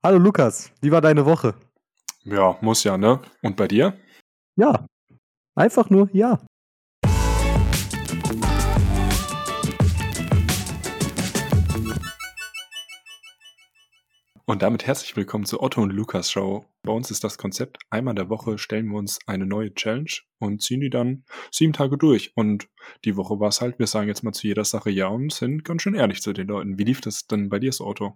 Hallo Lukas, wie war deine Woche? Ja, muss ja, ne? Und bei dir? Ja, einfach nur ja. Und damit herzlich willkommen zur Otto und Lukas Show. Bei uns ist das Konzept, einmal in der Woche stellen wir uns eine neue Challenge und ziehen die dann sieben Tage durch. Und die Woche war es halt, wir sagen jetzt mal zu jeder Sache ja und sind ganz schön ehrlich zu den Leuten. Wie lief das denn bei dir, so Otto?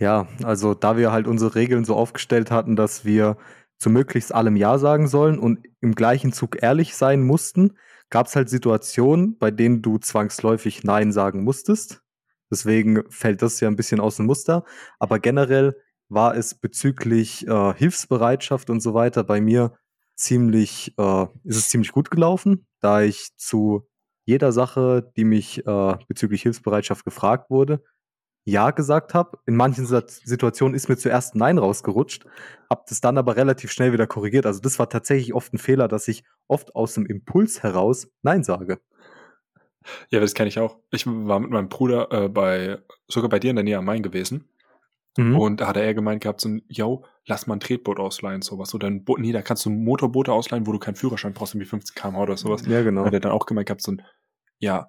Ja, also da wir halt unsere Regeln so aufgestellt hatten, dass wir zu möglichst allem Ja sagen sollen und im gleichen Zug ehrlich sein mussten, gab es halt Situationen, bei denen du zwangsläufig Nein sagen musstest. Deswegen fällt das ja ein bisschen aus dem Muster. Aber generell war es bezüglich äh, Hilfsbereitschaft und so weiter bei mir ziemlich, äh, ist es ziemlich gut gelaufen, da ich zu jeder Sache, die mich äh, bezüglich Hilfsbereitschaft gefragt wurde, ja gesagt habe. In manchen Situationen ist mir zuerst Nein rausgerutscht, habe das dann aber relativ schnell wieder korrigiert. Also das war tatsächlich oft ein Fehler, dass ich oft aus dem Impuls heraus Nein sage. Ja, das kenne ich auch. Ich war mit meinem Bruder äh, bei, sogar bei dir in der Nähe am Main gewesen. Mhm. Und da hat er gemeint gehabt, so ein, yo, lass mal ein Tretboot ausleihen, sowas. Oder ein Boot, nee, da kannst du Motorboote ausleihen, wo du keinen Führerschein brauchst, irgendwie 15 km oder sowas. Ja, genau. Hat er dann auch gemeint gehabt, so ein, ja,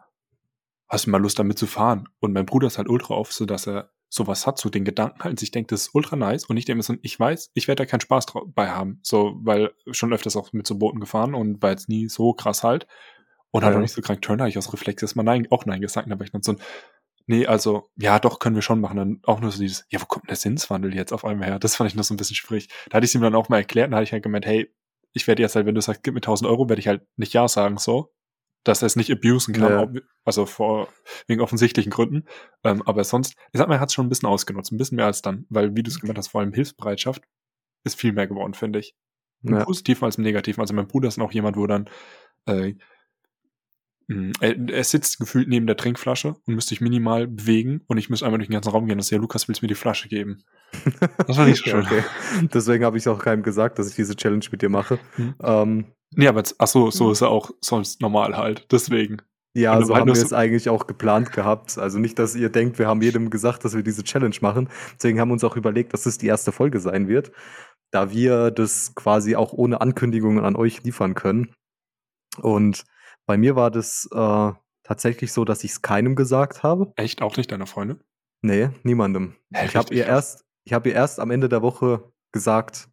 hast du mal Lust damit zu fahren? Und mein Bruder ist halt ultra oft so, dass er sowas hat, so den Gedanken halt, und sich denkt, das ist ultra nice. Und ich denke mir so, ich weiß, ich werde da keinen Spaß bei haben. So, weil schon öfters auch mit so Booten gefahren und war jetzt nie so krass halt. Und halt auch nicht so krank turn, habe ich aus Reflex erstmal nein, auch nein gesagt, aber ich dann so, nee, also, ja, doch, können wir schon machen. Dann auch nur so dieses, ja, wo kommt denn der Sinnswandel jetzt auf einmal her? Das fand ich noch so ein bisschen schwierig. Da hatte ich ihm dann auch mal erklärt, und da hatte ich halt gemeint, hey, ich werde jetzt halt, wenn du sagst, gib mir 1000 Euro, werde ich halt nicht Ja sagen, so. Dass er es nicht abusen kann, ja. also vor, wegen offensichtlichen Gründen. Ähm, aber sonst, ich sag mal, er hat es schon ein bisschen ausgenutzt, ein bisschen mehr als dann, weil, wie du es gemeint hast, vor allem Hilfsbereitschaft ist viel mehr geworden, finde ich. Im ja. Positiven als im Negativen. Also mein Bruder ist noch jemand, wo dann, äh, er, er, sitzt gefühlt neben der Trinkflasche und müsste sich minimal bewegen und ich müsste einmal durch den ganzen Raum gehen und sagen, ja, Lukas, willst du mir die Flasche geben? Das war nicht so schön. okay. Deswegen habe ich auch keinem gesagt, dass ich diese Challenge mit dir mache. Hm. Ähm, nee, aber ach so, so ist er auch sonst normal halt. Deswegen. Ja, so haben wir es eigentlich auch geplant gehabt. Also nicht, dass ihr denkt, wir haben jedem gesagt, dass wir diese Challenge machen. Deswegen haben wir uns auch überlegt, dass es die erste Folge sein wird, da wir das quasi auch ohne Ankündigungen an euch liefern können. Und bei mir war das äh, tatsächlich so, dass ich es keinem gesagt habe. Echt? Auch nicht deiner Freundin? Nee, niemandem. Hä, ich habe ihr erst, ich habe ihr erst am Ende der Woche gesagt,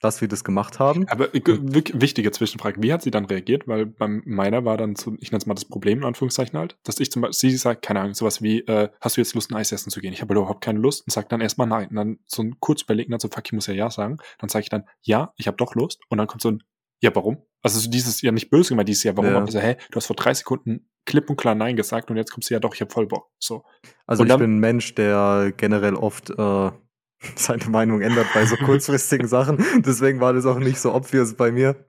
dass wir das gemacht haben. Aber äh, wichtige Zwischenfrage, wie hat sie dann reagiert? Weil bei meiner war dann so, ich nenne es mal das Problem in Anführungszeichen halt, dass ich zum Beispiel, sie sagt, keine Ahnung, sowas wie, äh, hast du jetzt Lust, ein Eis essen zu gehen? Ich habe überhaupt keine Lust und sagt dann erstmal nein. Und dann so ein kurz überlegen, dann so, fuck, ich muss ja ja sagen. Dann sage ich dann, ja, ich habe doch Lust. Und dann kommt so ein, ja, warum? Also so dieses ja nicht böse gemeint, dieses Jahr, warum? Ja. Aber so, hä, du hast vor drei Sekunden klipp und klar Nein gesagt und jetzt kommst du ja doch, ich hab voll Bock. So. Also und ich bin ein Mensch, der generell oft äh, seine Meinung ändert bei so kurzfristigen Sachen. Deswegen war das auch nicht so obvious bei mir.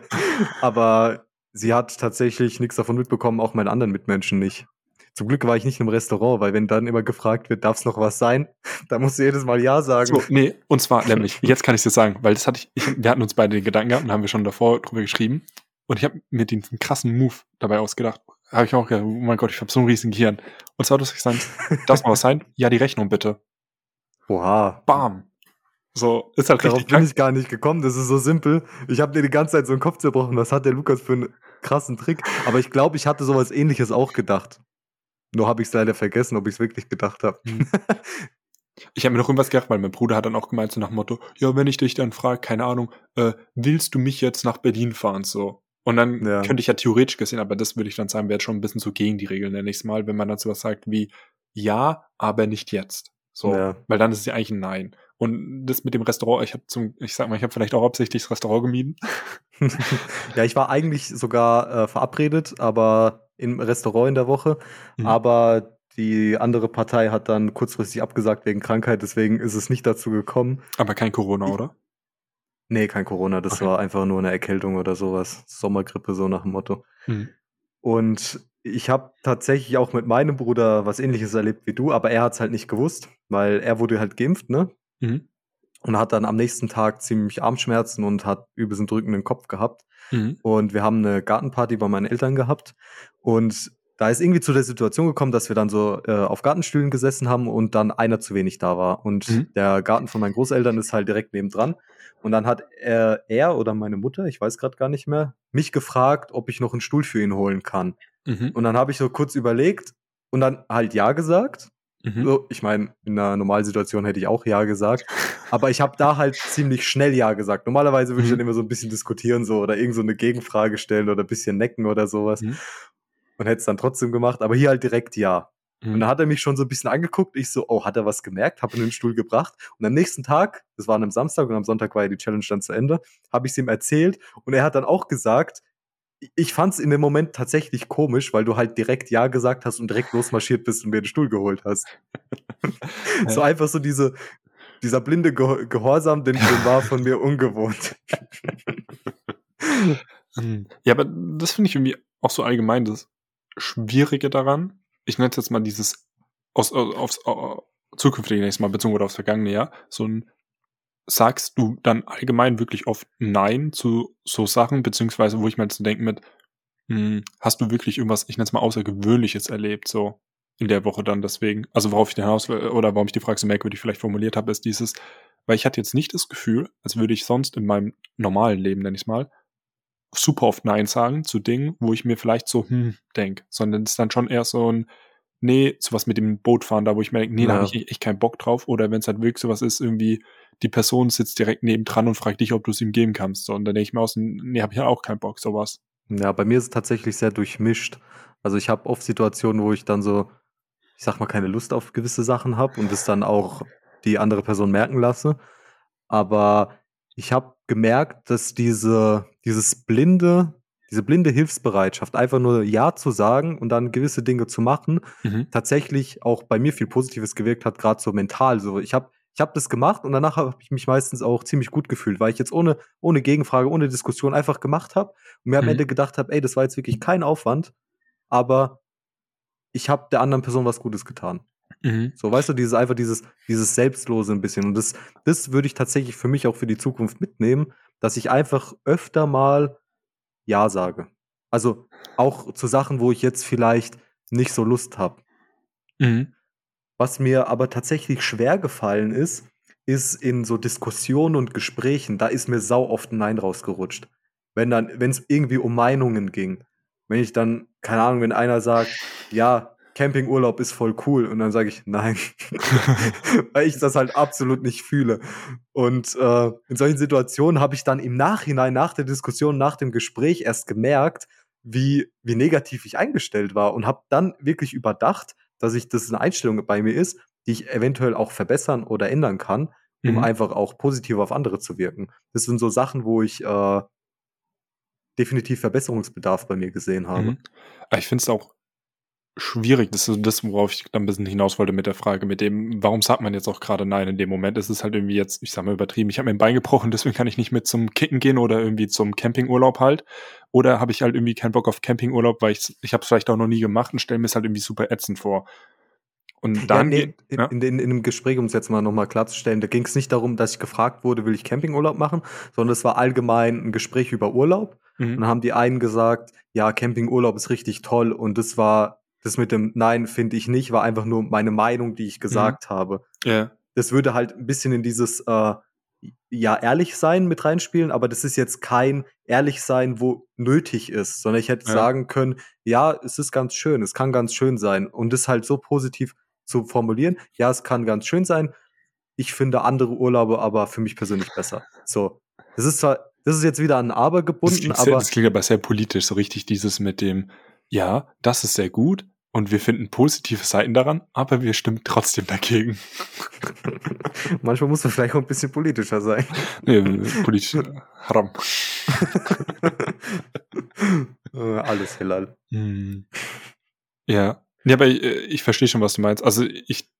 Aber sie hat tatsächlich nichts davon mitbekommen, auch meine anderen Mitmenschen nicht. Zum Glück war ich nicht im Restaurant, weil wenn dann immer gefragt wird, darf es noch was sein, da musst du jedes Mal Ja sagen. So, nee, und zwar nämlich, jetzt kann ich dir sagen, weil das hatte ich, ich, wir hatten uns beide den Gedanken gehabt und haben wir schon davor drüber geschrieben. Und ich habe mir den krassen Move dabei ausgedacht. Habe ich auch gedacht, oh mein Gott, ich habe so ein riesiges Gehirn. Und zwar, du hast gesagt, darf mal was sein? Ja, die Rechnung bitte. Oha. Bam. So, ist halt Darauf bin ich gar nicht gekommen, das ist so simpel. Ich habe dir die ganze Zeit so einen Kopf zerbrochen, was hat der Lukas für einen krassen Trick. Aber ich glaube, ich hatte sowas ähnliches auch gedacht. Nur habe ich es leider vergessen, ob ich es wirklich gedacht habe. Hm. Ich habe mir noch irgendwas gedacht, weil mein Bruder hat dann auch gemeint, so nach dem Motto, ja, wenn ich dich dann frage, keine Ahnung, äh, willst du mich jetzt nach Berlin fahren, so? Und dann ja. könnte ich ja theoretisch gesehen, aber das würde ich dann sagen, wäre schon ein bisschen so gegen die Regeln, nenne ich mal, wenn man dann sowas sagt wie, ja, aber nicht jetzt. So, ja. weil dann ist es ja eigentlich ein Nein. Und das mit dem Restaurant, ich habe zum, ich sag mal, ich habe vielleicht auch absichtlich das Restaurant gemieden. ja, ich war eigentlich sogar äh, verabredet, aber im Restaurant in der Woche. Mhm. Aber die andere Partei hat dann kurzfristig abgesagt wegen Krankheit, deswegen ist es nicht dazu gekommen. Aber kein Corona, oder? Nee, kein Corona, das okay. war einfach nur eine Erkältung oder sowas. Sommergrippe, so nach dem Motto. Mhm. Und ich habe tatsächlich auch mit meinem Bruder was ähnliches erlebt wie du, aber er hat es halt nicht gewusst, weil er wurde halt geimpft, ne? Mhm. Und hat dann am nächsten Tag ziemlich Armschmerzen und hat übelst drückenden Kopf gehabt. Mhm. Und wir haben eine Gartenparty bei meinen Eltern gehabt. Und da ist irgendwie zu der Situation gekommen, dass wir dann so äh, auf Gartenstühlen gesessen haben und dann einer zu wenig da war. Und Mhm. der Garten von meinen Großeltern ist halt direkt nebendran. Und dann hat er, er oder meine Mutter, ich weiß gerade gar nicht mehr, mich gefragt, ob ich noch einen Stuhl für ihn holen kann. Mhm. Und dann habe ich so kurz überlegt und dann halt ja gesagt. Mhm. So, ich meine, in einer Normalsituation hätte ich auch ja gesagt. Aber ich habe da halt ziemlich schnell ja gesagt. Normalerweise würde ich Mhm. dann immer so ein bisschen diskutieren so oder irgend so eine Gegenfrage stellen oder ein bisschen necken oder sowas. Mhm. Und hätte es dann trotzdem gemacht. Aber hier halt direkt ja. Und Mhm. dann hat er mich schon so ein bisschen angeguckt. Ich so, oh, hat er was gemerkt? Habe ihn in den Stuhl gebracht. Und am nächsten Tag, das war an einem Samstag und am Sonntag war ja die Challenge dann zu Ende, habe ich es ihm erzählt. Und er hat dann auch gesagt, ich fand es in dem Moment tatsächlich komisch, weil du halt direkt Ja gesagt hast und direkt losmarschiert bist und mir den Stuhl geholt hast. so einfach so diese, dieser blinde Ge Gehorsam, den, den war von mir ungewohnt. Mhm. Ja, aber das finde ich irgendwie auch so allgemein das Schwierige daran. Ich nenne es jetzt mal dieses aus, aus, aufs au- zukünftige nächstes Mal bezogen oder aufs vergangene Jahr. So ein sagst du dann allgemein wirklich oft Nein zu so Sachen, beziehungsweise wo ich mir jetzt denke mit, hm, hast du wirklich irgendwas, ich nenne es mal Außergewöhnliches erlebt, so in der Woche dann deswegen. Also worauf ich hinaus will, oder warum ich die Frage so merkwürdig vielleicht formuliert habe, ist dieses, weil ich hatte jetzt nicht das Gefühl, als würde ich sonst in meinem normalen Leben, nenne ich es mal, super oft Nein sagen zu Dingen, wo ich mir vielleicht so, hm, denk, sondern es ist dann schon eher so ein, nee, sowas mit dem Boot fahren, da wo ich mir denke, nee, da Ja. habe ich echt- keinen Bock drauf. Oder wenn es halt wirklich sowas ist, irgendwie, die Person sitzt direkt nebendran und fragt dich, ob du es ihm geben kannst. So, und dann denke ich mir aus, nee, habe ich ja auch keinen Bock, sowas. Ja, bei mir ist es tatsächlich sehr durchmischt. Also ich habe oft Situationen, wo ich dann so, ich sag mal, keine Lust auf gewisse Sachen habe und es dann auch die andere Person merken lasse. Aber ich habe gemerkt, dass diese, dieses blinde, diese blinde Hilfsbereitschaft, einfach nur Ja zu sagen und dann gewisse Dinge zu machen, Mhm. tatsächlich auch bei mir viel Positives gewirkt hat, gerade so mental. So, ich habe ich hab das gemacht und danach habe ich mich meistens auch ziemlich gut gefühlt, weil ich jetzt ohne, ohne Gegenfrage, ohne Diskussion einfach gemacht habe und mir am Mhm. Ende gedacht habe, ey, das war jetzt wirklich kein Aufwand, aber ich habe der anderen Person was Gutes getan. Mhm. So, weißt du, dieses einfach dieses, dieses Selbstlose ein bisschen. Und das, das würde ich tatsächlich für mich auch für die Zukunft mitnehmen, dass ich einfach öfter mal Ja sage. Also auch zu Sachen, wo ich jetzt vielleicht nicht so Lust habe. Mhm. Was mir aber tatsächlich schwer gefallen ist, ist in so Diskussionen und Gesprächen, da ist mir sau oft ein Nein rausgerutscht. Wenn dann, wenn es irgendwie um Meinungen ging. Wenn ich dann, keine Ahnung, wenn einer sagt, ja, Campingurlaub ist voll cool, und dann sage ich nein. Weil ich das halt absolut nicht fühle. Und äh, in solchen Situationen habe ich dann im Nachhinein, nach der Diskussion, nach dem Gespräch erst gemerkt, wie, wie negativ ich eingestellt war und habe dann wirklich überdacht, dass ich das eine Einstellung bei mir ist, die ich eventuell auch verbessern oder ändern kann, um Mhm. einfach auch positiv auf andere zu wirken. Das sind so Sachen, wo ich äh, definitiv Verbesserungsbedarf bei mir gesehen habe. Mhm. Aber ich finde es auch schwierig. Das ist das, worauf ich dann ein bisschen hinaus wollte mit der Frage, mit dem, warum sagt man jetzt auch gerade Nein in dem Moment? Es ist halt irgendwie jetzt, ich sag mal übertrieben, ich habe mir ein Bein gebrochen, deswegen kann ich nicht mit zum Kicken gehen oder irgendwie zum Campingurlaub halt. Oder habe ich halt irgendwie keinen Bock auf Campingurlaub, weil ich ich habe es vielleicht auch noch nie gemacht und stelle mir es halt irgendwie super ätzend vor. Und dann ja, nee, ja. in, in, in einem Gespräch, um es jetzt mal nochmal klarzustellen, da ging es nicht darum, dass ich gefragt wurde, will ich Campingurlaub machen, sondern es war allgemein ein Gespräch über Urlaub. Und Mhm. dann haben die einen gesagt, ja, Campingurlaub ist richtig toll. Und das war, das mit dem Nein finde ich nicht, war einfach nur meine Meinung, die ich gesagt habe. Ja. Das würde halt ein bisschen in dieses, äh, ja, ehrlich sein mit reinspielen, aber das ist jetzt kein ehrlich sein, wo nötig ist, sondern ich hätte Ja. sagen können, ja, es ist ganz schön, es kann ganz schön sein. Und das halt so positiv zu formulieren, ja, es kann ganz schön sein. Ich finde andere Urlaube aber für mich persönlich besser. So. Das ist zwar, das ist jetzt wieder an Aber Das gebunden, sehr, aber das klingt aber sehr politisch, so richtig dieses mit dem, ja, das ist sehr gut und wir finden positive Seiten daran, aber wir stimmen trotzdem dagegen. manchmal muss man vielleicht auch ein bisschen politischer sein. Nee, politisch haram. Äh, Alles Hillal. Hm. Ja. Ja, aber ich, äh, ich verstehe schon, was du meinst. Also ich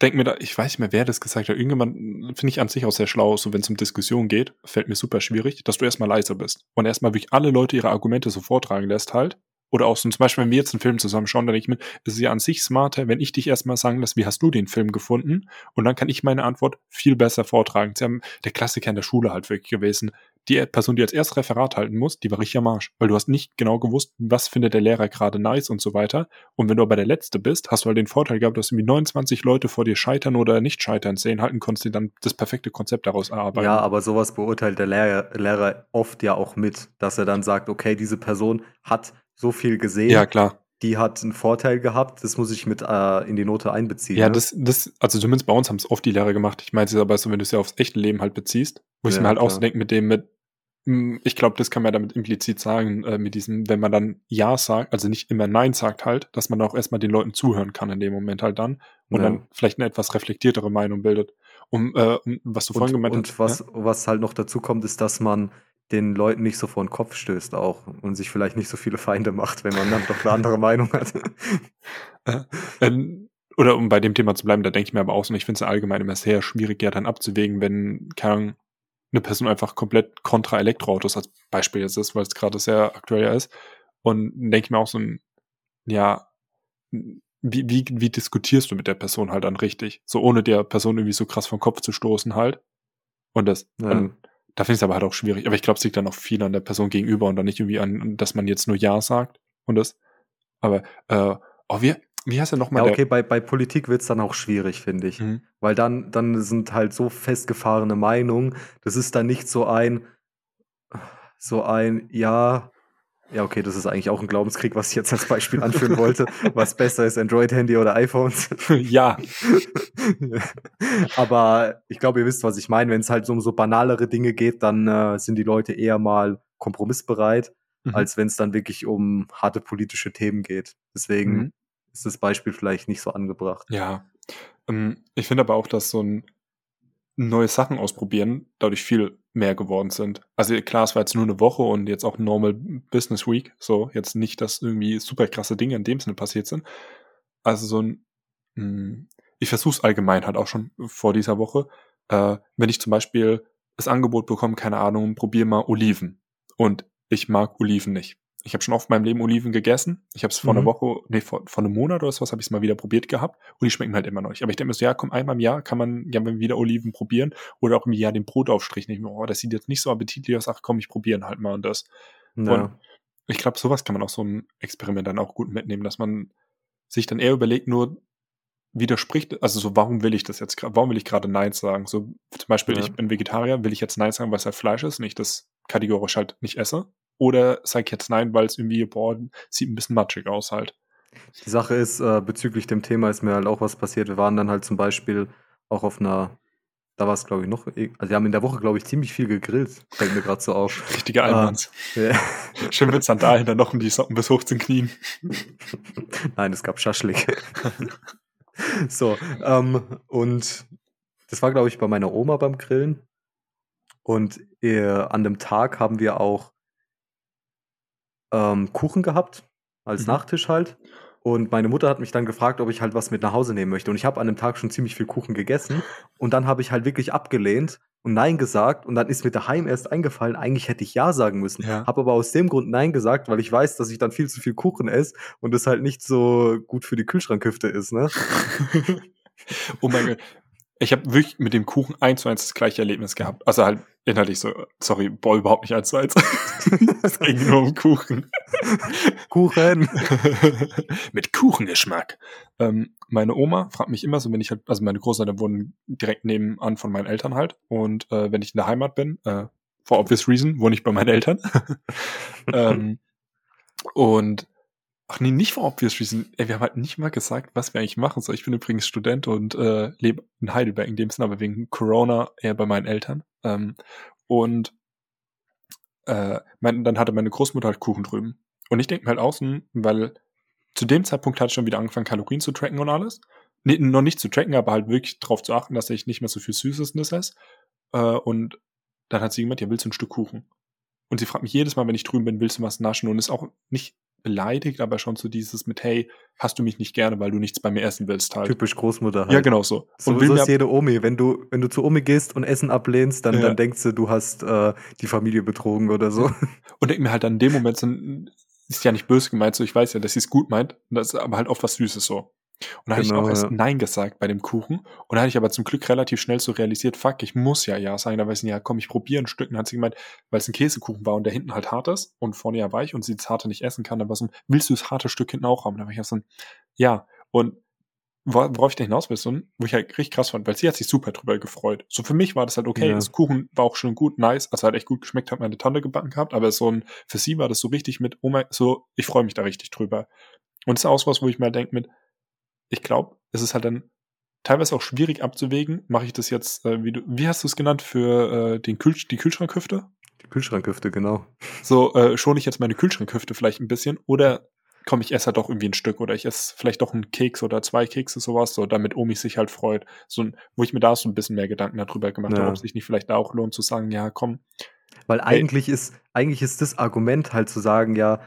denke mir da, ich weiß nicht mehr, wer das gesagt hat. Irgendjemand finde ich an sich auch sehr schlau, so wenn es um Diskussion geht, fällt mir super schwierig, dass du erstmal leise bist und erstmal wirklich alle Leute ihre Argumente so vortragen lässt halt. Oder auch so, zum Beispiel, wenn wir jetzt einen Film zusammen schauen, dann denke ich mir, es ist ja an sich smarter, wenn ich dich erstmal sagen lasse, wie hast du den Film gefunden? Und dann kann ich meine Antwort viel besser vortragen. Sie haben der Klassiker in der Schule halt wirklich gewesen. die Person, die als erstes Referat halten muss, die war richtig am Arsch, weil du hast nicht genau gewusst, was findet der Lehrer gerade nice und so weiter. Und wenn du aber der Letzte bist, hast du halt den Vorteil gehabt, dass irgendwie 29 Leute vor dir scheitern oder nicht scheitern sehen halten, konntest du dann das perfekte Konzept daraus erarbeiten. Ja, aber sowas beurteilt der Lehrer, Lehrer oft ja auch mit, dass er dann sagt, okay, diese Person hat so viel gesehen. Ja, klar die hat einen Vorteil gehabt, das muss ich mit äh, in die Note einbeziehen. Ja, ne? das, das, also zumindest bei uns haben es oft die Lehrer gemacht. Ich meine es aber so, wenn du es ja aufs echte Leben halt beziehst, wo ich mir halt klar. auch so denke, mit dem, mit, hm, ich glaube, das kann man damit implizit sagen, äh, mit diesem, wenn man dann Ja sagt, also nicht immer Nein sagt halt, dass man auch erstmal den Leuten zuhören kann in dem Moment halt dann und ja. dann vielleicht eine etwas reflektiertere Meinung bildet. Um, äh, um was du vorhin gemeint hast. Und was, ja? was halt noch dazu kommt, ist, dass man den Leuten nicht so vor den Kopf stößt auch und sich vielleicht nicht so viele Feinde macht, wenn man dann doch eine andere Meinung hat. Oder um bei dem Thema zu bleiben, da denke ich mir aber auch so, ich finde es allgemein immer sehr schwierig, ja dann abzuwägen, wenn keine eine Person einfach komplett kontra Elektroautos als Beispiel jetzt ist, weil es gerade sehr aktuell ist. Und denke ich mir auch so ja, wie, wie, wie diskutierst du mit der Person halt dann richtig? So ohne der Person irgendwie so krass vom Kopf zu stoßen halt. Und das, ja. und da finde ich es aber halt auch schwierig. Aber ich glaube, es liegt dann auch viel an der Person gegenüber und dann nicht irgendwie an, dass man jetzt nur Ja sagt und das. Aber, äh, oh, wie, wie heißt er nochmal? Ja, okay, bei, bei Politik wird es dann auch schwierig, finde ich. Mhm. Weil dann, dann sind halt so festgefahrene Meinungen. Das ist dann nicht so ein, so ein, ja, ja, okay, das ist eigentlich auch ein Glaubenskrieg, was ich jetzt als Beispiel anführen wollte. Was besser ist, Android-Handy oder iPhones? ja. Aber ich glaube, ihr wisst, was ich meine. Wenn es halt so um so banalere Dinge geht, dann äh, sind die Leute eher mal kompromissbereit, mhm. als wenn es dann wirklich um harte politische Themen geht. Deswegen mhm. ist das Beispiel vielleicht nicht so angebracht. Ja. Ähm, ich finde aber auch, dass so ein neue Sachen ausprobieren dadurch viel mehr geworden sind. Also klar, es war jetzt nur eine Woche und jetzt auch Normal Business Week, so jetzt nicht, dass irgendwie super krasse Dinge in dem Sinne passiert sind. Also so ein, hm, ich versuche es allgemein halt auch schon vor dieser Woche, äh, wenn ich zum Beispiel das Angebot bekomme, keine Ahnung, probier mal Oliven und ich mag Oliven nicht ich habe schon oft in meinem Leben Oliven gegessen. Ich habe es vor mhm. einer Woche, nee, vor, vor einem Monat oder sowas habe ich es mal wieder probiert gehabt und die schmecken halt immer noch nicht. Aber ich denke mir so, ja, komm, einmal im Jahr kann man ja wieder Oliven probieren oder auch im Jahr den Brotaufstrich nicht mehr. Oh, das sieht jetzt nicht so appetitlich aus. Ach komm, ich probieren halt mal und das. Ja. Und ich glaube, sowas kann man auch so ein Experiment dann auch gut mitnehmen, dass man sich dann eher überlegt, nur widerspricht, also so, warum will ich das jetzt gerade, warum will ich gerade Nein sagen? So, zum Beispiel, ja. ich bin Vegetarier, will ich jetzt Nein sagen, weil es halt Fleisch ist und ich das kategorisch halt nicht esse? Oder sag ich jetzt nein, weil es irgendwie, boah, sieht ein bisschen matschig aus halt. Die Sache ist, äh, bezüglich dem Thema ist mir halt auch was passiert. Wir waren dann halt zum Beispiel auch auf einer, da war es glaube ich noch, also wir haben in der Woche glaube ich ziemlich viel gegrillt, fällt mir gerade so auf. Richtige Almans. Äh, ja. Schön mit Sandalen dann noch um die Socken bis hoch zu Knien. Nein, es gab Schaschlik. so, ähm, und das war glaube ich bei meiner Oma beim Grillen. Und äh, an dem Tag haben wir auch ähm, Kuchen gehabt, als mhm. Nachtisch halt. Und meine Mutter hat mich dann gefragt, ob ich halt was mit nach Hause nehmen möchte. Und ich habe an dem Tag schon ziemlich viel Kuchen gegessen. Und dann habe ich halt wirklich abgelehnt und Nein gesagt. Und dann ist mir daheim erst eingefallen, eigentlich hätte ich Ja sagen müssen. Ja. Habe aber aus dem Grund Nein gesagt, weil ich weiß, dass ich dann viel zu viel Kuchen esse und es halt nicht so gut für die Kühlschrankhüfte ist, ne? oh mein Gott. Ich habe wirklich mit dem Kuchen eins zu eins das gleiche Erlebnis gehabt. Also halt inhaltlich so, sorry, boah, überhaupt nicht eins zu eins. Es ging nur um Kuchen. Kuchen. mit Kuchengeschmack. Ähm, meine Oma fragt mich immer so, wenn ich halt, also meine Großeltern wohnen direkt nebenan von meinen Eltern halt. Und äh, wenn ich in der Heimat bin, äh, for obvious reason, wohne ich bei meinen Eltern. ähm, und Ach nee, nicht for obvious reason. Wir haben halt nicht mal gesagt, was wir eigentlich machen sollen. Ich bin übrigens Student und äh, lebe in Heidelberg in dem Sinne, aber wegen Corona eher bei meinen Eltern. Ähm, und äh, mein, dann hatte meine Großmutter halt Kuchen drüben. Und ich denke mir halt außen, weil zu dem Zeitpunkt hatte ich schon wieder angefangen, Kalorien zu tracken und alles. Nee, noch nicht zu tracken, aber halt wirklich darauf zu achten, dass ich nicht mehr so viel Süßes esse. Äh, und dann hat sie gemeint, ja, willst du ein Stück Kuchen? Und sie fragt mich jedes Mal, wenn ich drüben bin, willst du was naschen? Und ist auch nicht beleidigt, aber schon so dieses mit, hey, hast du mich nicht gerne, weil du nichts bei mir essen willst halt. Typisch Großmutter halt. Ja, genau so. Und so, so ist jede Omi. Wenn du, wenn du zu Omi gehst und Essen ablehnst, dann, ja. dann denkst du, du hast äh, die Familie betrogen oder so. Und denk mir halt dann in dem Moment, so, ist ja nicht böse gemeint, so ich weiß ja, dass sie es gut meint, das ist aber halt oft was Süßes so. Und da hatte ich Genau, auch erst ja. Nein gesagt bei dem Kuchen. Und da hatte ich aber zum Glück relativ schnell so realisiert, fuck, ich muss ja Ja sagen. Da weiß ich, ja, komm, ich probiere ein Stück. Und dann hat sie gemeint, weil es ein Käsekuchen war und der hinten halt hart ist und vorne ja weich und sie das harte nicht essen kann, dann war so, ein, willst du das harte Stück hinten auch haben? Da war ich auch so, ein, ja. Und wor- worauf ich da hinaus will, so wo ich halt richtig krass fand, weil sie hat sich super drüber gefreut. So für mich war das halt okay, Ja. das Kuchen war auch schon gut, nice, also hat echt gut geschmeckt, hat meine Tante gebacken gehabt, aber so ein, für sie war das so richtig mit, oh mein, so, ich freue mich da richtig drüber. Und es ist auch was, wo ich mal denke mit, ich glaube, es ist halt dann teilweise auch schwierig abzuwägen. Mache ich das jetzt, äh, wie du, wie hast du es genannt, für äh, den Kühl, die Kühlschrankhüfte? Die Kühlschrankhüfte, genau. So, äh, schone ich jetzt meine Kühlschrankhüfte vielleicht ein bisschen oder komme ich esse halt doch irgendwie ein Stück oder ich esse vielleicht doch einen Keks oder zwei Kekse, sowas, so damit Omi sich halt freut. So, wo ich mir da so ein bisschen mehr Gedanken darüber gemacht Ja. habe, ob es sich nicht vielleicht da auch lohnt zu sagen, ja, komm, Weil Hey. eigentlich ist, eigentlich ist das Argument halt zu sagen, ja,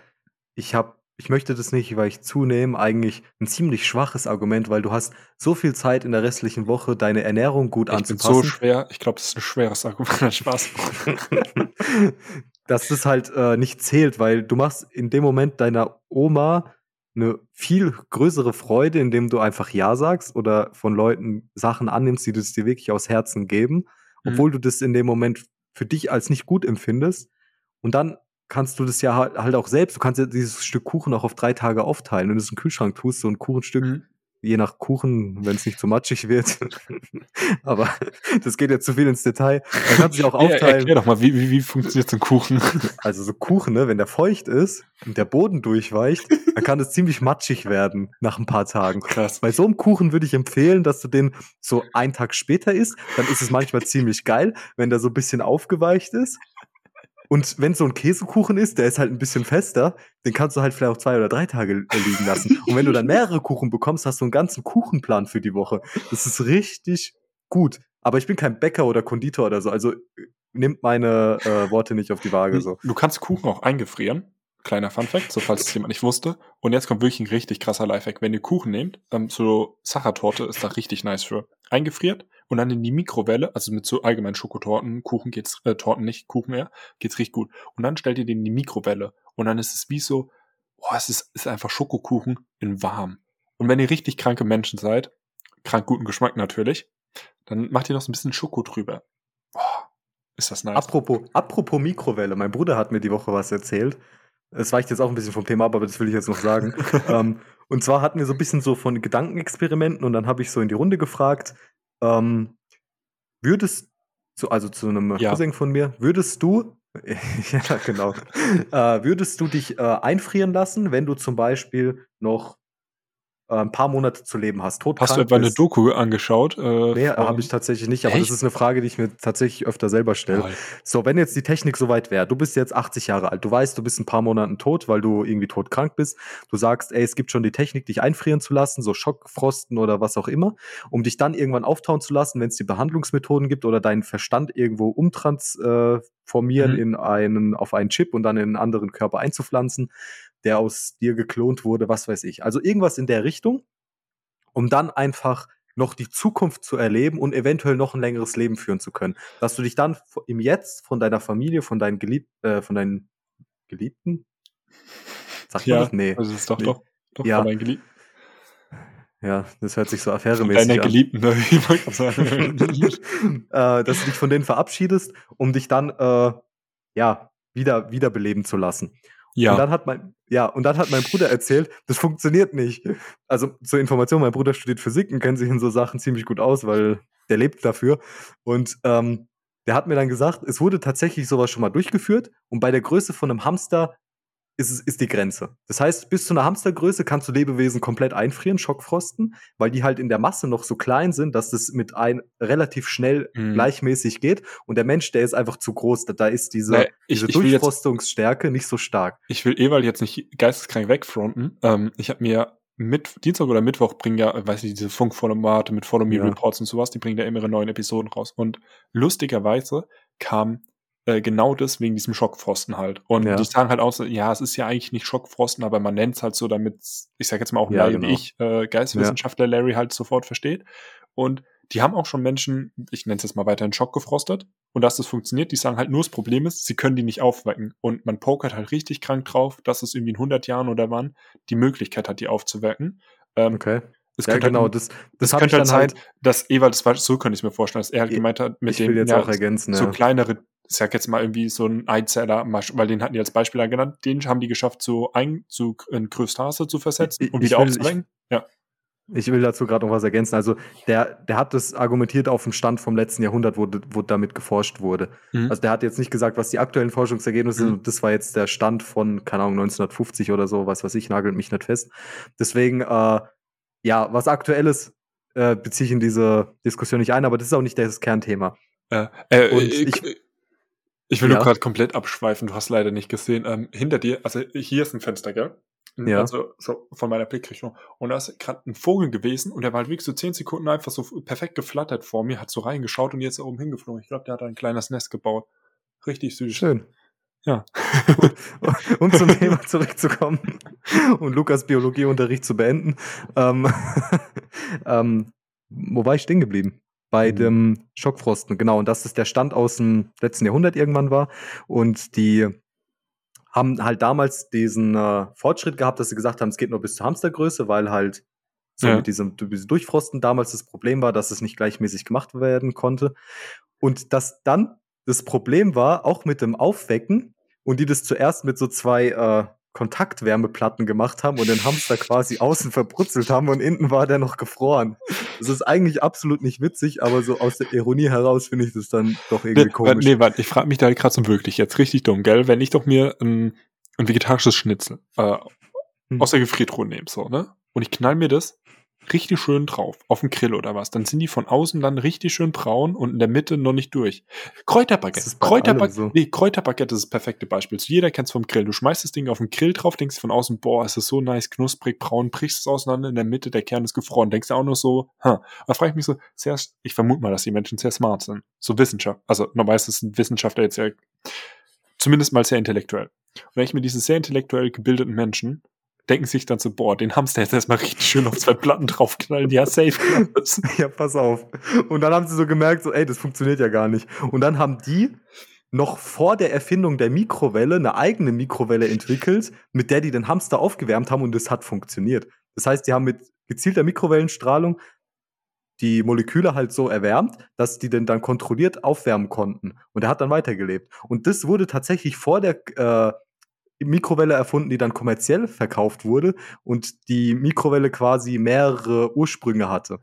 ich habe, ich möchte das nicht, weil ich zunehme, eigentlich ein ziemlich schwaches Argument, weil du hast so viel Zeit in der restlichen Woche, deine Ernährung gut ich bin so anzupassen, schwer. Ich glaube, das ist ein schweres Argument. Spaß. dass das halt äh, nicht zählt, weil du machst in dem Moment deiner Oma eine viel größere Freude, indem du einfach Ja sagst oder von Leuten Sachen annimmst, die das dir wirklich aus Herzen geben, Mhm. obwohl du das in dem Moment für dich als nicht gut empfindest. Und dann kannst du das ja halt auch selbst, du kannst ja dieses Stück Kuchen auch auf drei Tage aufteilen. Wenn du es in den Kühlschrank tust, so ein Kuchenstück, Mhm. je nach Kuchen, wenn es nicht zu matschig wird. Aber das geht jetzt zu viel ins Detail. Dann kannst du sie auch Ja, aufteilen. erklär doch mal, wie, wie, wie funktioniert so ein Kuchen? Also so Kuchen, ne, wenn der feucht ist und der Boden durchweicht, dann kann es ziemlich matschig werden nach ein paar Tagen. Krass. Bei so einem Kuchen würde ich empfehlen, dass du den so einen Tag später isst. Dann ist es manchmal ziemlich geil, wenn der so ein bisschen aufgeweicht ist. Und wenn so ein Käsekuchen ist, der ist halt ein bisschen fester, den kannst du halt vielleicht auch zwei oder drei Tage äh, liegen lassen. Und wenn du dann mehrere Kuchen bekommst, hast du einen ganzen Kuchenplan für die Woche. Das ist richtig gut. Aber ich bin kein Bäcker oder Konditor oder so. Also äh, nimmt meine äh, Worte nicht auf die Waage so. Du kannst Kuchen auch eingefrieren. Kleiner Funfact, so falls es jemand nicht wusste. Und jetzt kommt wirklich ein richtig krasser Lifehack. Wenn ihr Kuchen nehmt, ähm, so Sachertorte ist da richtig nice für. Eingefriert und dann in die Mikrowelle, also mit so allgemein Schokotorten, Kuchen geht's, äh, Torten nicht, Kuchen mehr, geht's richtig gut. Und dann stellt ihr den in die Mikrowelle. Und dann ist es wie so, boah, es ist, ist einfach Schokokuchen in warm. Und wenn ihr richtig kranke Menschen seid, krank guten Geschmack natürlich, dann macht ihr noch so ein bisschen Schoko drüber. Boah, ist das nice. Apropos, apropos Mikrowelle, mein Bruder hat mir die Woche was erzählt. Es weicht jetzt auch ein bisschen vom Thema ab, aber das will ich jetzt noch sagen. ähm, und zwar hatten wir so ein bisschen so von Gedankenexperimenten und dann habe ich so in die Runde gefragt, ähm, würdest zu, also zu einem Ja. Cousin von mir, würdest du, ja genau, äh, würdest du dich äh, einfrieren lassen, wenn du zum Beispiel noch äh, ein paar Monate zu leben hast? Hast du etwa eine bist? Doku angeschaut? Äh, Nee, habe ich tatsächlich nicht, aber Echt? das ist eine Frage, die ich mir tatsächlich öfter selber stelle. So, wenn jetzt die Technik soweit wäre, du bist jetzt 80 Jahre alt, du weißt, du bist ein paar Monaten tot, weil du irgendwie todkrank bist. Du sagst, ey, es gibt schon die Technik, dich einfrieren zu lassen, so Schockfrosten oder was auch immer, um dich dann irgendwann auftauen zu lassen, wenn es die Behandlungsmethoden gibt oder deinen Verstand irgendwo umtransformieren Mhm. in einen, auf einen Chip und dann in einen anderen Körper einzupflanzen, der aus dir geklont wurde, was weiß ich. Also irgendwas in der Richtung, um dann einfach noch die Zukunft zu erleben und eventuell noch ein längeres Leben führen zu können. Dass du dich dann im Jetzt von deiner Familie, von deinen Gelieb äh, von deinen Geliebten? Sagt man Ja, das? Nee. also das ist doch, Nee. doch, doch Ja. von deinen Geliebten. Ja, das hört sich so affäremäßig deiner an. Geliebten, ne? Ich wollte gerade sagen. äh, dass du dich von denen verabschiedest, um dich dann äh, ja wieder wiederbeleben zu lassen. Und ja, dann hat mein, ja, und dann hat mein Bruder erzählt, das funktioniert nicht. Also zur Information, mein Bruder studiert Physik und kennt sich in so Sachen ziemlich gut aus, weil der lebt dafür. Und ähm, der hat mir dann gesagt, es wurde tatsächlich sowas schon mal durchgeführt und bei der Größe von einem Hamster ist, ist die Grenze. Das heißt, bis zu einer Hamstergröße kannst du Lebewesen komplett einfrieren, Schockfrosten, weil die halt in der Masse noch so klein sind, dass das mit ein relativ schnell Mhm. gleichmäßig geht. Und der Mensch, der ist einfach zu groß. Da, da ist diese, Nee, ich- diese ich will jetzt- Durchfrostungsstärke nicht so stark. ich will Ewald jetzt nicht geisteskrank wegfronten. Ähm, ich habe mir mit Dienstag oder Mittwoch bringen ja, weiß nicht, diese Funkformate mit Follow Me Ja. Reports und sowas, die bringen ja immer ihre neuen Episoden raus. Und lustigerweise kam äh, genau das wegen diesem Schockfrosten halt. Und Ja. die sagen halt auch so, ja, es ist ja eigentlich nicht Schockfrosten, aber man nennt es halt so, damit, ich sag jetzt mal auch Ja, genau. wie ich, äh, Geisteswissenschaftler Larry halt sofort versteht. Und die haben auch schon Menschen, ich nenne es jetzt mal weiterhin Schock gefrostet. Und dass das funktioniert, die sagen halt nur, das Problem ist, sie können die nicht aufwecken. Und man pokert halt richtig krank drauf, dass es irgendwie in 100 Jahren oder wann die Möglichkeit hat, die aufzuwecken. Ähm, Okay. Es Ja, könnte genau, halt, das, das könnte halt sein, halt, dass Ewald, das war, so könnte ich mir vorstellen, dass er halt gemeint hat, mit jetzt ja, so ja. kleinere, ich sag jetzt mal irgendwie so ein Einzeller, weil den hatten die als Beispiel genannt, den haben die geschafft, so ein, zu, in Größtase zu versetzen und ich wieder aufzuwecken. Ja. Ich will dazu gerade noch was ergänzen. Also der, der hat das argumentiert auf dem Stand vom letzten Jahrhundert, wo, wo damit geforscht wurde. Mhm. Also der hat jetzt nicht gesagt, was die aktuellen Forschungsergebnisse Mhm. sind. Das war jetzt der Stand von, keine Ahnung, 1950 oder so, was weiß ich, nagelt mich nicht fest. Deswegen, äh, ja, was aktuelles äh, beziehe ich in diese Diskussion nicht ein, aber das ist auch nicht das Kernthema. Äh, äh, Und ich, ich- will Ja. nur gerade komplett abschweifen, du hast leider nicht gesehen. Ähm, hinter dir, also hier ist ein Fenster, gell? Ja. Also so von meiner Blickrichtung. Und da ist gerade ein Vogel gewesen und der war halt wirklich so zehn Sekunden einfach so perfekt geflattert vor mir, hat so reingeschaut und jetzt oben hingeflogen. Ich glaube, der hat ein kleines Nest gebaut. Richtig süß. Schön. Ja. um zum Thema zurückzukommen und Lukas Biologieunterricht zu beenden. Ähm, ähm, wo war ich stehen geblieben? Bei Mhm. dem Schockfrosten, genau. Und das ist der Stand aus dem letzten Jahrhundert irgendwann war. Und die haben halt damals diesen äh, Fortschritt gehabt, dass sie gesagt haben, es geht nur bis zur Hamstergröße, weil halt so Ja. mit diesem, diesem Durchfrosten damals das Problem war, dass es nicht gleichmäßig gemacht werden konnte. Und dass dann das Problem war, auch mit dem Aufwecken, und die das zuerst mit so zwei äh, Kontaktwärmeplatten gemacht haben und den Hamster quasi außen verbrutzelt haben und innen war der noch gefroren. Das ist eigentlich absolut nicht witzig, aber so aus der Ironie heraus finde ich das dann doch irgendwie komisch. nee, warte, ich frage mich da gerade so wirklich jetzt richtig dumm, gell? Wenn ich doch mir ein, ein vegetarisches Schnitzel äh, Hm. aus der Gefriertruhe nehme, so, ne? Und ich knall mir das richtig schön drauf, auf den Grill oder was, dann sind die von außen dann richtig schön braun und in der Mitte noch nicht durch. Kräuterbaguette. ist Kräuterbaguette, so. nee, Kräuterbaguette ist das perfekte Beispiel. So, jeder kennt es vom Grill. Du schmeißt das Ding auf den Grill drauf, denkst von außen, boah, ist das so nice, knusprig, braun, brichst es auseinander, in der Mitte, der Kern ist gefroren. Denkst du auch nur so, ha. Da frage ich mich so, sehr, ich vermute mal, dass die Menschen sehr smart sind. So Wissenschaft. Also, normalerweise sind Wissenschaftler jetzt ja zumindest mal sehr intellektuell. Und wenn ich mir diese sehr intellektuell gebildeten Menschen denken sich dann so, boah, den Hamster jetzt erstmal richtig schön auf zwei Platten draufknallen, ja, safe. Ja, pass auf. Und dann haben sie so gemerkt, so, ey, das funktioniert ja gar nicht. Und dann haben die noch vor der Erfindung der Mikrowelle eine eigene Mikrowelle entwickelt, mit der die den Hamster aufgewärmt haben und das hat funktioniert. Das heißt, die haben mit gezielter Mikrowellenstrahlung die Moleküle halt so erwärmt, dass die den dann kontrolliert aufwärmen konnten. Und er hat dann weitergelebt. Und das wurde tatsächlich vor der äh, Mikrowelle erfunden, die dann kommerziell verkauft wurde und die Mikrowelle quasi mehrere Ursprünge hatte.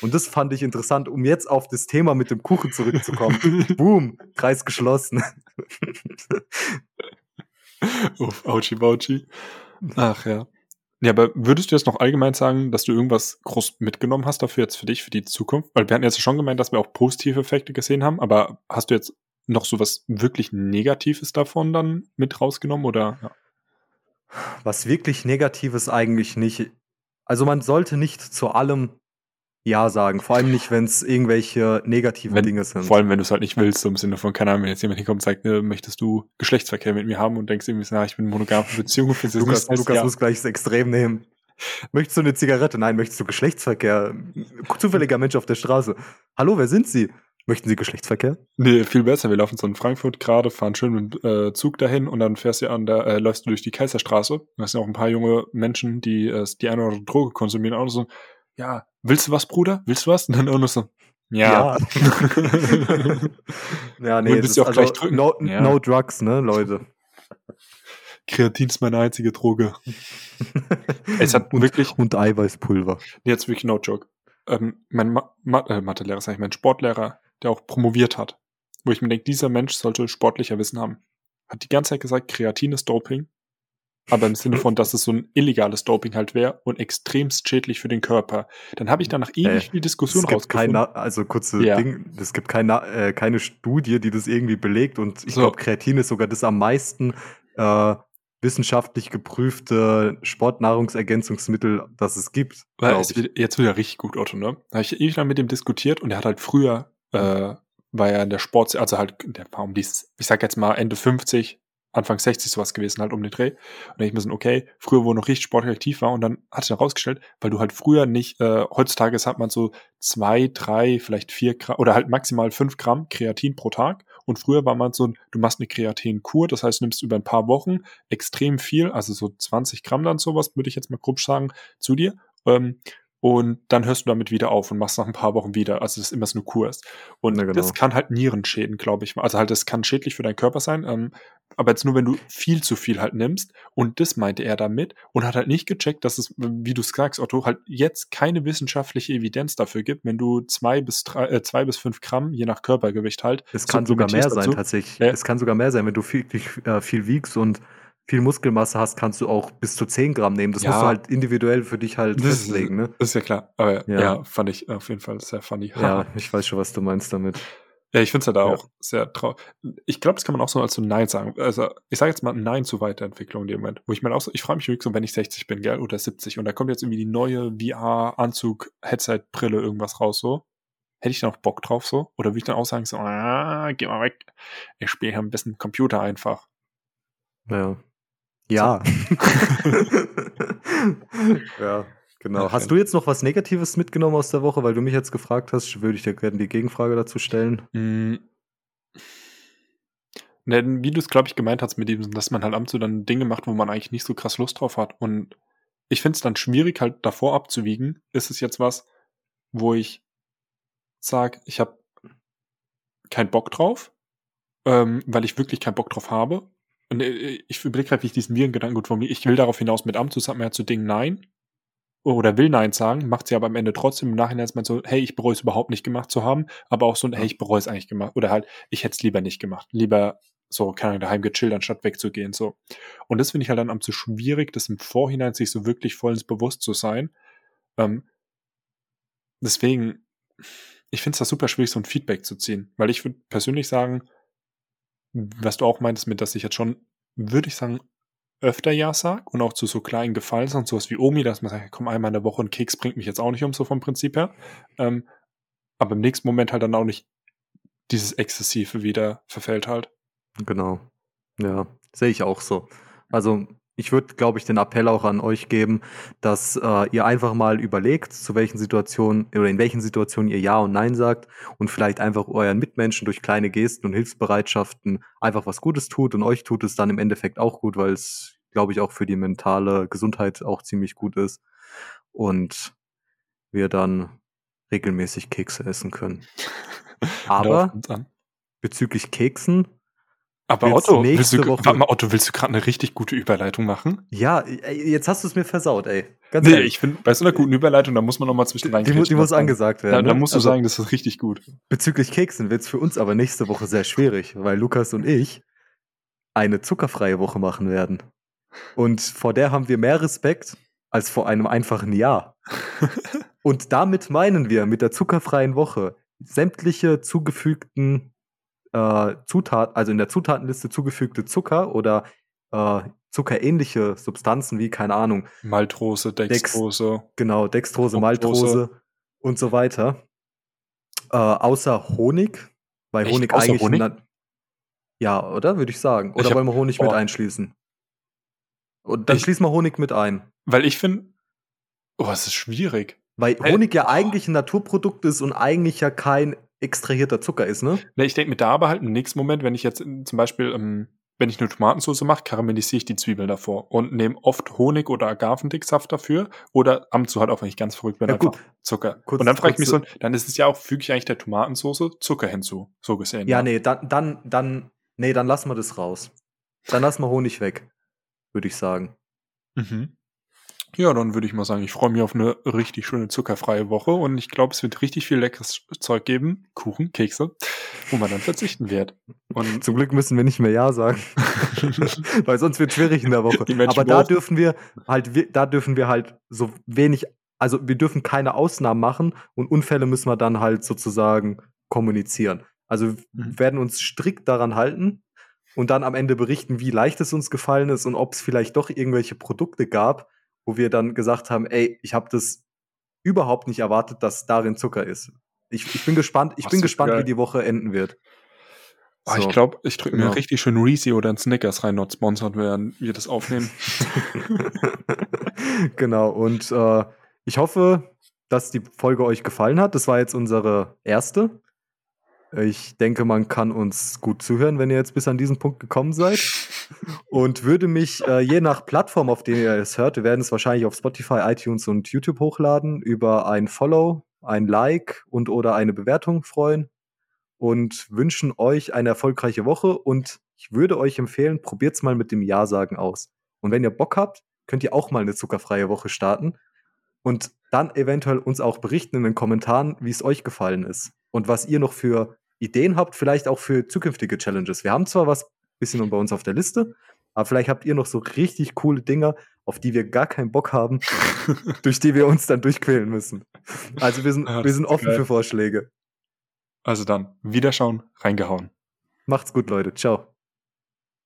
Und das fand ich interessant, um jetzt auf das Thema mit dem Kuchen zurückzukommen. Boom, Kreis geschlossen. Uff, Auchi Bauchi. Ach ja. Ja, aber würdest du jetzt noch allgemein sagen, dass du irgendwas groß mitgenommen hast dafür jetzt für dich, für die Zukunft? Weil wir hatten jetzt schon gemeint, dass wir auch positive Effekte gesehen haben, aber hast du jetzt noch so was wirklich Negatives davon dann mit rausgenommen oder? Ja. Was wirklich Negatives eigentlich nicht. Also man sollte nicht zu allem Ja sagen, vor allem nicht, wenn es irgendwelche negativen Wenn, Dinge sind. vor allem, wenn du es halt nicht willst, so im Sinne von, keine Ahnung, wenn jetzt jemand hinkommt und sagt, äh, möchtest du Geschlechtsverkehr mit mir haben und denkst irgendwie, na, ich bin in monogame Beziehung und findest es Lukas, Lukas ja. muss gleich das Extrem nehmen. Möchtest du eine Zigarette? Nein, möchtest du Geschlechtsverkehr? Zufälliger Mensch auf der Straße. Hallo, wer sind Sie? Möchten Sie Geschlechtsverkehr? Nee, viel besser. Wir laufen so in Frankfurt gerade, fahren schön mit dem äh, Zug dahin und dann fährst du an der, äh, läufst du durch die Kaiserstraße. Da sind auch ein paar junge Menschen, die äh, die eine oder andere Droge konsumieren. Auch so, ja, willst du was, Bruder? Willst du was? Und dann auch noch so, ja. ja, nee, Du das bist ist ja auch also gleich drücken. no, Ja. no drugs, ne, Leute. Kreatin ist meine einzige Droge. Es hat und, wirklich, und Eiweißpulver. jetzt wirklich no joke. Ähm, mein Ma Ma äh, Mathelehrer, sag ich, mein Sportlehrer, der auch promoviert hat, wo ich mir denke, dieser Mensch sollte sportlicher Wissen haben, hat die ganze Zeit gesagt, Kreatin ist Doping, aber im Sinne von, dass es so ein illegales Doping halt wäre und extremst schädlich für den Körper. Dann habe ich danach ewig Äh, viel Diskussion Es gibt rausgefunden. keine, also kurze Ja. Ding, es gibt keine, äh, keine Studie, die das irgendwie belegt und ich So. glaube, Kreatin ist sogar das am meisten äh, wissenschaftlich geprüfte Sportnahrungsergänzungsmittel, das es gibt. Weil es wird, jetzt wird er richtig gut, Otto, ne? Da habe ich ewig lang mit dem diskutiert und er hat halt früher, äh, war er in der Sport, also halt, der war um dies, ich sag jetzt mal Ende 50, Anfang 60 sowas gewesen, halt um den Dreh. Und da ich mir so, okay, früher, wo noch richtig sportlich aktiv war und dann hat er herausgestellt, weil du halt früher nicht, äh, heutzutage hat man so zwei, drei, vielleicht vier Gramm oder halt maximal fünf Gramm Kreatin pro Tag. Und früher war man so, du machst eine Kreatinkur, das heißt, du nimmst über ein paar Wochen extrem viel, also so 20 Gramm dann sowas, würde ich jetzt mal grob sagen, zu dir. Ähm, und dann hörst du damit wieder auf und machst nach ein paar Wochen wieder. Also das ist immer so eine Kurs. Und Ja, genau. das kann halt Nieren schäden, glaube ich. Also halt, das kann schädlich für deinen Körper sein. Ähm, aber jetzt nur, wenn du viel zu viel halt nimmst. Und das meinte er damit und hat halt nicht gecheckt, dass es, wie du sagst, Otto, halt jetzt keine wissenschaftliche Evidenz dafür gibt, wenn du zwei bis drei, äh, zwei bis fünf Gramm, je nach Körpergewicht halt. Es kann sogar mehr sein, dazu. tatsächlich. Ja. Es kann sogar mehr sein, wenn du viel, viel, äh, viel wiegst und viel Muskelmasse hast, kannst du auch bis zu 10 Gramm nehmen. Das Ja. musst du halt individuell für dich halt Das ist- festlegen, ne? Ist ja klar. Aber ja. Ja. fand ich auf jeden Fall sehr funny. Ja, ich weiß schon, was du meinst damit. Ja, ich finde es ja da auch sehr traurig. Ich glaube, das kann man auch so als so Nein sagen. Also, ich sage jetzt mal Nein zu Weiterentwicklung in dem Moment. Wo ich meine auch so, ich freue mich wirklich so, wenn ich 60 bin, gell, oder 70 und da kommt jetzt irgendwie die neue VR-Anzug, Headset, Brille, irgendwas raus, so. Hätte ich da noch Bock drauf, so? Oder würde ich dann auch sagen, so, ah, geh mal weg. Ich spiele hier ein bisschen Computer einfach. Ja. Ja. ja, genau. Hast du jetzt noch was Negatives mitgenommen aus der Woche? Weil du mich jetzt gefragt hast, würde ich dir gerne die Gegenfrage dazu stellen. Ne, wie du es, glaube ich, gemeint hast mit dem, dass man halt ab und zu dann Dinge macht, wo man eigentlich nicht so krass Lust drauf hat. Und ich finde es dann schwierig, halt davor abzuwiegen. Ist es jetzt was, wo ich sage, ich habe keinen Bock drauf, ähm, weil ich wirklich keinen Bock drauf habe. Und äh, ich überlege gerade, wie ich diesen Virengedanken gut formuliere. Ich will darauf hinaus mit Amt zu sagen, zu Dingen Nein. Oder will Nein sagen, macht sie aber am Ende trotzdem im Nachhinein ist man so, hey, ich bereue es überhaupt nicht gemacht zu haben, aber auch so ein, hey, ich bereue es eigentlich gemacht. Oder halt, ich hätte es lieber nicht gemacht. Lieber so, keine Ahnung, daheim gechillt, anstatt wegzugehen. So. Und das finde ich halt dann am zu schwierig, das im Vorhinein sich so wirklich voll ins Bewusst zu sein. Ähm, deswegen, ich finde es da super schwierig, so ein Feedback zu ziehen. Weil ich würde persönlich sagen, was du auch meintest mit, dass ich jetzt schon, würde ich sagen, öfter Ja sag und auch zu so kleinen Gefallen und sowas wie Omi, dass man sagt, komm, einmal in der Woche ein Keks bringt mich jetzt auch nicht um, so vom Prinzip her. Ähm, aber im nächsten Moment halt dann auch nicht dieses Exzessive wieder verfällt halt. Genau. Ja, sehe ich auch so. Also ich würde, glaube ich, den Appell auch an euch geben, dass äh, ihr einfach mal überlegt, zu welchen Situationen oder in welchen Situationen ihr Ja und Nein sagt und vielleicht einfach euren Mitmenschen durch kleine Gesten und Hilfsbereitschaften einfach was Gutes tut und euch tut es dann im Endeffekt auch gut, weil es, glaube ich, auch für die mentale Gesundheit auch ziemlich gut ist und wir dann regelmäßig Kekse essen können. Aber bezüglich Keksen Aber wird's Otto, willst du, Woche- mal, Otto, willst du gerade eine richtig gute Überleitung machen? Ja, ey, jetzt hast du es mir versaut, ey. Ganz Nee, ehrlich. ich finde, bei so einer guten Überleitung, da muss man nochmal zwischen die, mu- die muss angesagt werden. Da, da ne? musst du Also, sagen, das ist richtig gut. Bezüglich Keksen wird es für uns aber nächste Woche sehr schwierig, weil Lukas und ich eine zuckerfreie Woche machen werden. Und vor der haben wir mehr Respekt als vor einem einfachen Jahr. Und damit meinen wir mit der zuckerfreien Woche sämtliche zugefügten äh, Zutaten, also in der Zutatenliste zugefügte Zucker oder äh, zuckerähnliche Substanzen wie, keine Ahnung, Maltrose, Dextrose. Genau, Dextrose. Maltrose und so weiter. Äh, außer Honig, weil Echt? Honig Außer eigentlich. Honig? ja, oder? Würde ich sagen. Oder Ich hab- wollen wir Honig mit oh. einschließen? Und dann Ich- schließen wir Honig mit ein. Weil ich finde, oh, es ist schwierig. Weil Honig ja eigentlich ein Naturprodukt ist und eigentlich ja kein extrahierter Zucker ist, ne? Ne, ich denke mir da aber halt im nächsten Moment, wenn ich jetzt zum Beispiel, ähm, wenn ich eine Tomatensauce mache, karamellisiere ich die Zwiebeln davor und nehme oft Honig oder Agavendicksaft dafür oder ab und zu halt auch, wenn ich ganz verrückt bin, Ja, einfach gut. Zucker. Kurz- und dann frage ich mich so, kurze- dann ist es ja auch, füge ich eigentlich der Tomatensauce Zucker hinzu, so gesehen. Ja, nee, dann, dann, dann, nee, dann lassen wir das raus. Dann lassen wir Honig weg, würde ich sagen. Mhm. Ja, dann würde ich mal sagen, ich freue mich auf eine richtig schöne zuckerfreie Woche und ich glaube, es wird richtig viel leckeres Zeug geben, Kuchen, Kekse, wo man dann verzichten wird. Und Zum Glück müssen wir nicht mehr Ja sagen. Weil sonst wird schwierig in der Woche. Aber da dürfen wir halt, da dürfen wir halt so wenig, also wir dürfen keine Ausnahmen machen und Unfälle müssen wir dann halt sozusagen kommunizieren. Also wir Mhm. werden uns strikt daran halten und dann am Ende berichten, wie leicht es uns gefallen ist und ob es vielleicht doch irgendwelche Produkte gab, wo wir dann gesagt haben, ey, ich habe das überhaupt nicht erwartet, dass darin Zucker ist. Ich, ich bin gespannt, ich Ach, bin super gespannt, geil. wie die Woche enden wird. Ah, ich So. glaube, ich drücke mir Genau. richtig schön Reezy oder ein Snickers rein, not sponsored werden, wir das aufnehmen. genau, und äh, ich hoffe, dass die Folge euch gefallen hat. Das war jetzt unsere erste. Ich denke, man kann uns gut zuhören, wenn ihr jetzt bis an diesen Punkt gekommen seid. Und würde mich äh, je nach Plattform, auf der ihr es hört, wir werden es wahrscheinlich auf Spotify, iTunes und YouTube hochladen, über ein Follow, ein Like und oder eine Bewertung freuen und wünschen euch eine erfolgreiche Woche und ich würde euch empfehlen, probiert's mal mit dem Ja sagen aus. Und wenn ihr Bock habt, könnt ihr auch mal eine zuckerfreie Woche starten und dann eventuell uns auch berichten in den Kommentaren, wie es euch gefallen ist und was ihr noch für Ideen habt, vielleicht auch für zukünftige Challenges. Wir haben zwar was bisschen bei uns auf der Liste, aber vielleicht habt ihr noch so richtig coole Dinger, auf die wir gar keinen Bock haben, durch die wir uns dann durchquälen müssen. Also wir sind, ja, wir sind offen geil. für Vorschläge. Also dann, Wiederschauen, reingehauen. Macht's gut, Leute. Ciao.